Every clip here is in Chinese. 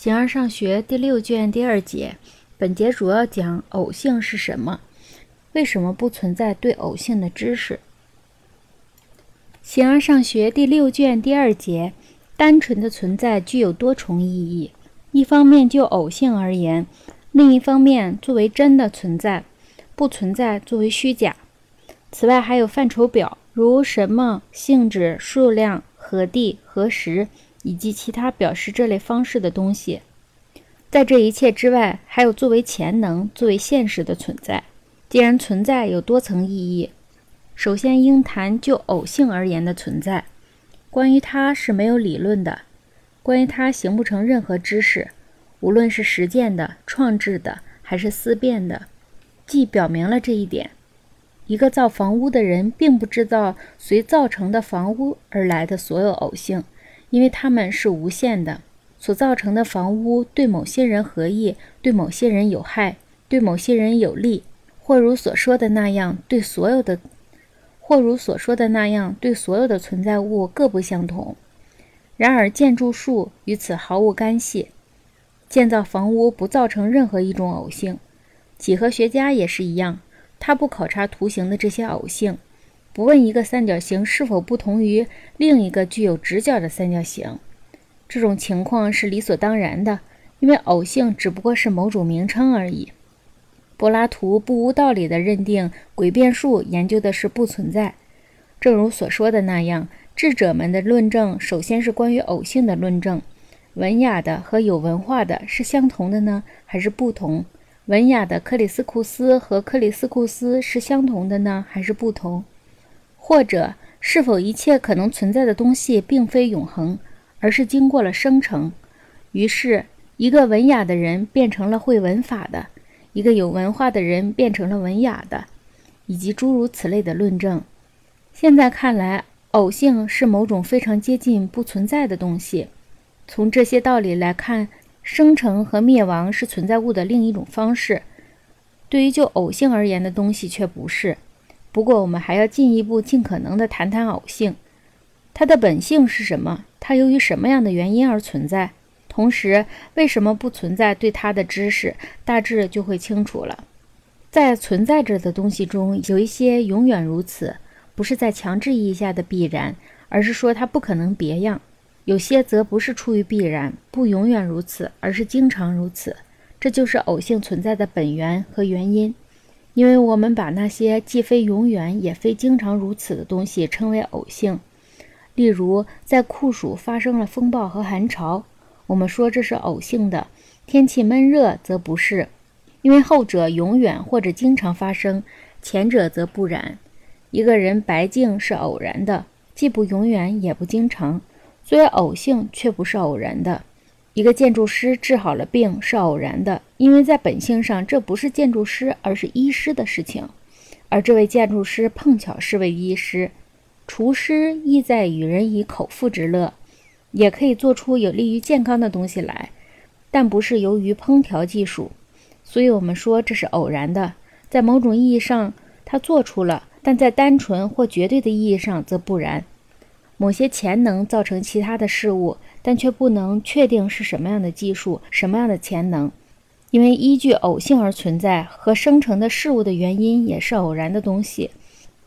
形而上学第六卷第二节，本节主要讲偶性是什么，为什么不存在对偶性的知识。形而上学第六卷第二节，单纯的存在具有多重意义。一方面就偶性而言，另一方面作为真的存在，不存在作为虚假。此外还有范畴表，如什么、性质、数量、何地、何时，以及其他表示这类方式的东西。在这一切之外，还有作为潜能、作为现实的存在。既然存在有多层意义，首先应谈就偶性而言的存在。关于它是没有理论的，关于它形不成任何知识，无论是实践的、创制的，还是思辨的，既表明了这一点。一个造房屋的人并不知道随造成的房屋而来的所有偶性，因为它们是无限的。所造成的房屋对某些人合意，对某些人有害，对某些人有利，或如所说的那样，对所有的，或如所说的那样，对所有的存在物各不相同。然而建筑术与此毫无干系，建造房屋不造成任何一种偶性。几何学家也是一样。他不考察图形的这些偶性，不问一个三角形是否不同于另一个具有直角的三角形。这种情况是理所当然的，因为偶性只不过是某种名称而已。柏拉图不无道理地认定诡辩术研究的是不存在。正如所说的那样，智者们的论证首先是关于偶性的论证。文雅的和有文化的是相同的呢，还是不同？文雅的克里斯库斯和克里斯库斯是相同的呢，还是不同？或者，是否一切可能存在的东西并非永恒，而是经过了生成？于是，一个文雅的人变成了会文法的，一个有文化的人变成了文雅的，以及诸如此类的论证。现在看来，偶性是某种非常接近不存在的东西。从这些道理来看。生成和灭亡是存在物的另一种方式，对于就偶性而言的东西却不是。不过，我们还要进一步尽可能地谈谈偶性，它的本性是什么？它由于什么样的原因而存在？同时，为什么不存在？对它的知识大致就会清楚了。在存在着的东西中，有一些永远如此，不是在强制意义下的必然，而是说它不可能别样。有些则不是出于必然，不永远如此，而是经常如此。这就是偶性存在的本源和原因。因为我们把那些既非永远也非经常如此的东西称为偶性。例如，在酷暑发生了风暴和寒潮，我们说这是偶性的；天气闷热则不是，因为后者永远或者经常发生，前者则不然。一个人白净是偶然的，既不永远也不经常。作为偶性，却不是偶然的。一个建筑师治好了病是偶然的，因为在本性上这不是建筑师，而是医师的事情。而这位建筑师碰巧是位医师。厨师意在与人以口腹之乐，也可以做出有利于健康的东西来，但不是由于烹调技术。所以我们说这是偶然的。在某种意义上，他做出了；但在单纯或绝对的意义上，则不然。某些潜能造成其他的事物，但却不能确定是什么样的技术、什么样的潜能，因为依据偶性而存在和生成的事物的原因也是偶然的东西。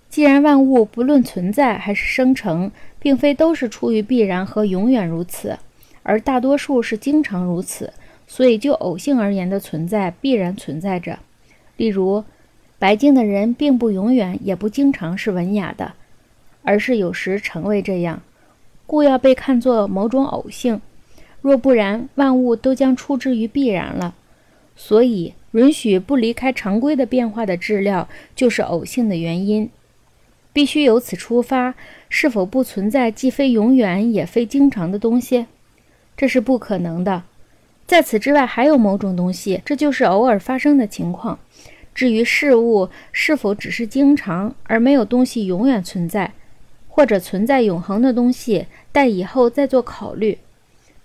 既然万物不论存在还是生成，并非都是出于必然和永远如此，而大多数是经常如此，所以就偶性而言的存在必然存在着。例如，白净的人并不永远也不经常是文雅的。而是有时成为这样，故要被看作某种偶性。若不然，万物都将出之于必然了。所以，允许不离开常规的变化的质料，就是偶性的原因。必须由此出发，是否不存在既非永远也非经常的东西？这是不可能的。在此之外，还有某种东西，这就是偶尔发生的情况。至于事物是否只是经常，而没有东西永远存在？或者存在永恒的东西，待以后再做考虑。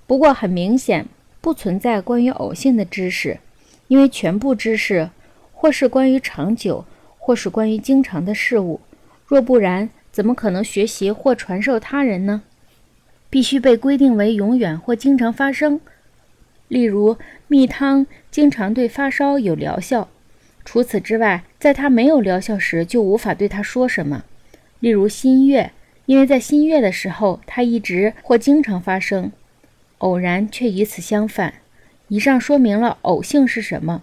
不过很明显，不存在关于偶性的知识，因为全部知识或是关于长久，或是关于经常的事物。若不然，怎么可能学习或传授他人呢？必须被规定为永远或经常发生。例如，蜜汤经常对发烧有疗效。除此之外，在它没有疗效时，就无法对它说什么。例如，新月，因为在新月的时候，它一直或经常发生；偶然却与此相反。以上说明了偶性是什么，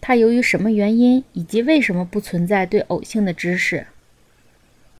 它由于什么原因，以及为什么不存在对偶性的知识。